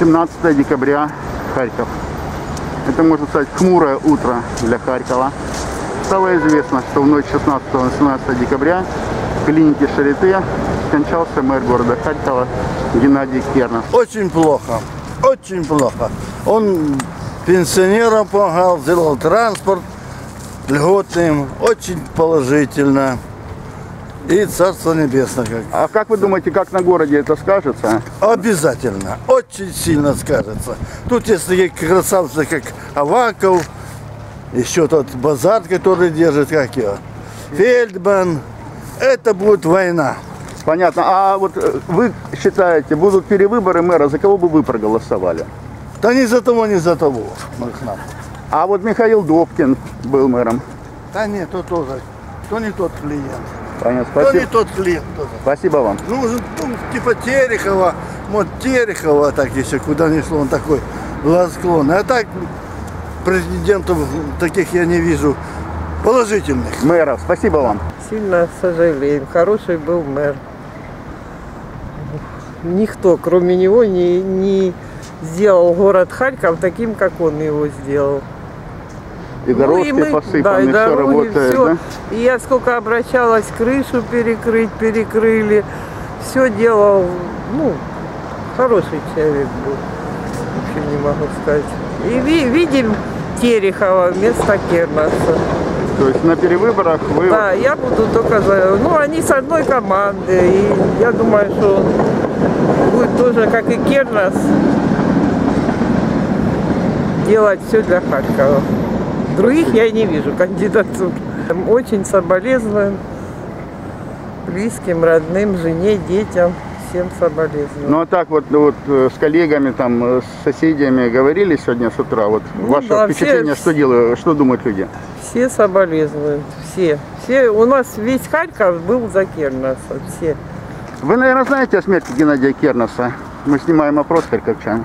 17 декабря, Харьков. Это, можно сказать, хмурое утро для Харькова. Стало известно, что в ночь 16 на 17 декабря в клинике Шарите скончался мэр города Харькова Геннадий Кернос. Очень плохо, очень плохо. Он пенсионерам помогал, сделал транспорт льготным, очень положительно. И Царство Небесное как. А как вы думаете, как на городе это скажется? Обязательно, очень сильно скажется. Тут есть такие красавцы, как Аваков, еще тот базар, который держит, как его, Фельдман. Это будет война. Понятно. А вот э, вы считаете, будут перевыборы мэра, за кого бы вы проголосовали? Да ни за того, ни за того. А вот Михаил Добкин был мэром. Да нет, то тоже. То не тот клиент. Понятно. То не Спасибо, тот клиент тоже. Спасибо вам. Нужен, ну, типа Терехова, вот Терехова, так если куда ни шло, он такой благосклонный. А так президентов таких я не вижу положительных. Мэров, спасибо вам. Сильно сожалеем. Хороший был мэр. Никто, кроме него, не, не сделал город Харьков таким, как он его сделал. И дорожки Ну, и мы- посыпаны, да, и все дороги, работает, всё. да? И я сколько обращалась, крышу перекрыть, перекрыли. Все делал, ну, хороший человек был. Ничего не могу сказать. И ви- видим Терехова вместо Кернаса. То есть на перевыборах вы... Да, я буду только за... Ну, они с одной команды. И я думаю, что он будет тоже, как и Кернас, делать все для Харькова. Других я не вижу кандидатур. Очень соболезную близким, родным, жене, детям. Всем соболезную. Ну а так вот, ну, вот э, с коллегами, там, э, с соседями говорили сегодня с утра. Вот Ну ваше да, впечатление, все- что делают, что думают люди? Все соболезнуют. Все. Все. У нас весь Харьков был за Кернаса. Все. Вы, наверное, знаете о смерти Геннадия Кернеса? Мы снимаем опрос харьковчан.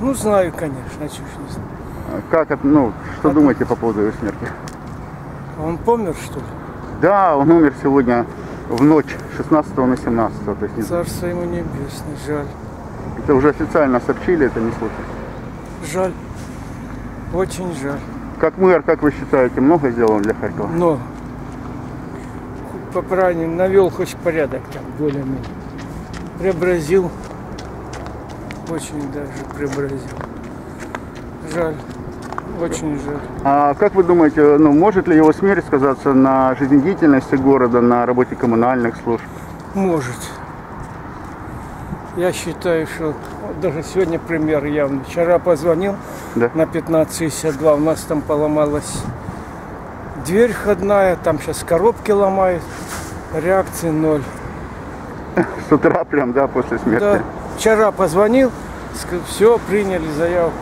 Ну, знаю, конечно, а ж не знаю. Как, ну, что думаете по поводу его смерти? А Он помер, что ли? Да, он умер сегодня в ночь 16 на 17. То есть не- Царство ему небесное, жаль. это уже официально сообщили, это не случай. Жаль. Очень жаль. Как мэр, как вы считаете, много сделал для Харькова? Но по правильнее навел хоть порядок там более-менее. Преобразил. Очень даже преобразил. Жаль. Очень жаль. А как вы думаете, ну, может ли его смерть сказаться на жизнедеятельности города, на работе коммунальных служб? Может. Я считаю, что даже сегодня пример явно. Вчера позвонил Да. на 1562, у нас там поломалась дверь входная, там сейчас коробки ломают, реакции ноль. С утра прям, да, после смерти? Да, вчера позвонил, все, приняли заявку,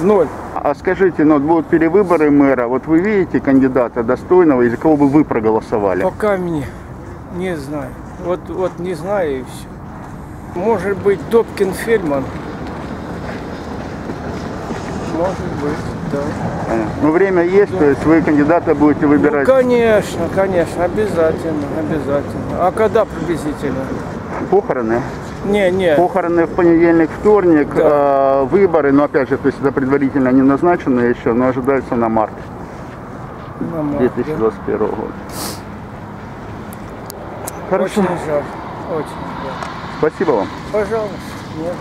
ноль. А скажите, ну, будут перевыборы мэра, вот вы видите кандидата достойного, из-за кого бы вы проголосовали? Пока мне не знаю. Вот, вот не знаю и все. Может быть, Добкин Фельдман. Может быть, да. Понятно. Ну, время есть, то есть вы кандидата будете Ну, выбирать конечно, конечно, обязательно, обязательно. А когда приблизительно? похороны. Не, не. Похороны в понедельник, вторник, Да. а, выборы, но опять же, то есть это предварительно не назначено еще, но ожидается на март на март, да. 2021 года. Хорошо, Очень жаль, очень жаль. спасибо вам. Пожалуйста, нет.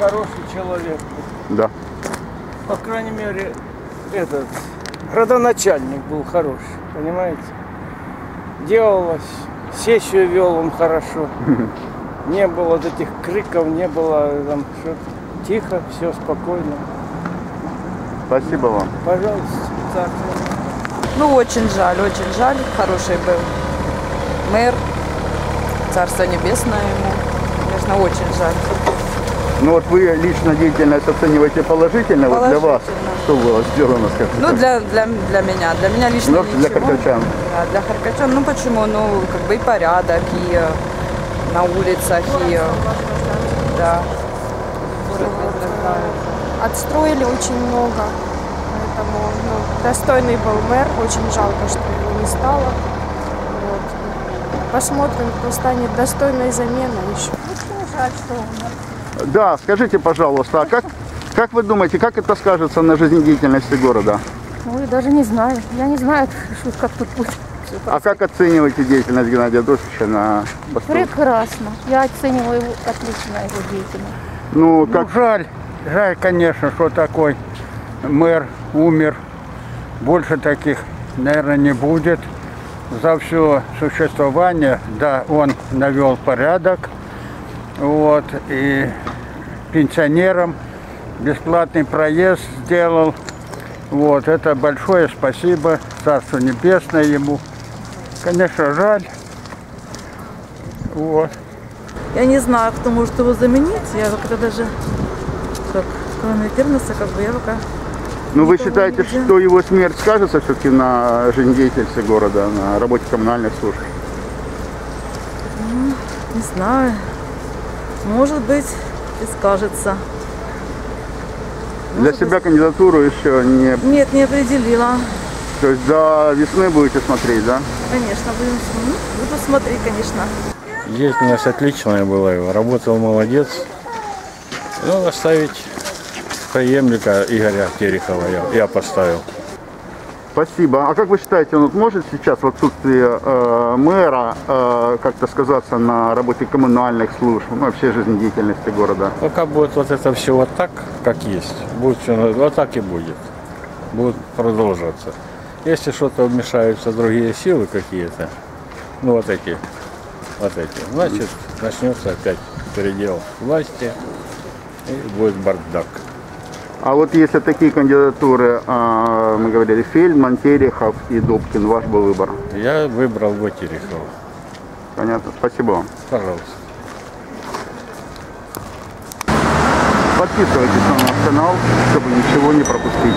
Хороший человек. Да. По крайней мере, этот градоначальник был хороший, понимаете? Делалось, сессию вел он хорошо. Не было вот этих криков, не было там что тихо, все спокойно. Спасибо вам. Пожалуйста, царство. Ну, очень жаль, очень жаль. Хороший был мэр. Царство небесное ему. Конечно, очень жаль. Ну вот вы лично деятельность оцениваете положительно, вот для вас что было сделано, скажите? Ну, для, для, для меня. Для меня лично Ну, для ничего. харьковчан. Да, для харьковчан. Ну, почему? Ну, как бы и порядок, и э, на улицах, и... э, Да. отстроили очень много. Поэтому ну, достойный был мэр. Очень жалко, что его не стало. Вот. Посмотрим, кто станет достойной заменой еще. Ну что жаль, что умер. Да, скажите, пожалуйста, а как, как вы думаете, как это скажется на жизнедеятельности города? Ой, даже не знаю. Я не знаю, что- как тут будет. А как оцениваете деятельность Геннадия Адольфовича на посту? Прекрасно. Я оцениваю его отлично его деятельность. Ну, как Ну, жаль, жаль, конечно, что такой мэр умер. Больше таких, наверное, не будет. За все существование, да, он навел порядок. Вот, и пенсионерам бесплатный проезд сделал. Вот, это большое спасибо, Царство Небесное ему. Конечно, жаль. Вот. Я не знаю, кто может его заменить. Я как-то даже, как, кроме Тернеса, как бы я пока... Ну, вы считаете, нельзя. что его смерть скажется все-таки на жизнедеятельности города, на работе коммунальных служб? Не знаю. Может быть, и скажется. Для себя кандидатуру еще не... Нет, не определила. То есть до весны будете смотреть, да? Конечно, будем, ну, буду смотреть, конечно. Деятельность отличная была его, работал молодец. Ну, оставить преемника Игоря Терехова я, я поставил. Спасибо. А как вы считаете, он может сейчас в отсутствии э, мэра э, как-то сказаться на работе коммунальных служб, ну, вообще жизнедеятельности города? Пока будет вот это все вот так, как есть, будет все вот так и будет. Будет продолжаться. Если что-то вмешаются другие силы какие-то, ну вот эти, вот эти, значит начнется опять передел власти и будет бардак. А вот если такие кандидатуры, э, мы говорили, Фельдман, Терехов и Добкин, ваш был выбор. Я выбрал бы Терехова. Понятно. Спасибо вам. Пожалуйста. Подписывайтесь на наш канал, чтобы ничего не пропустить.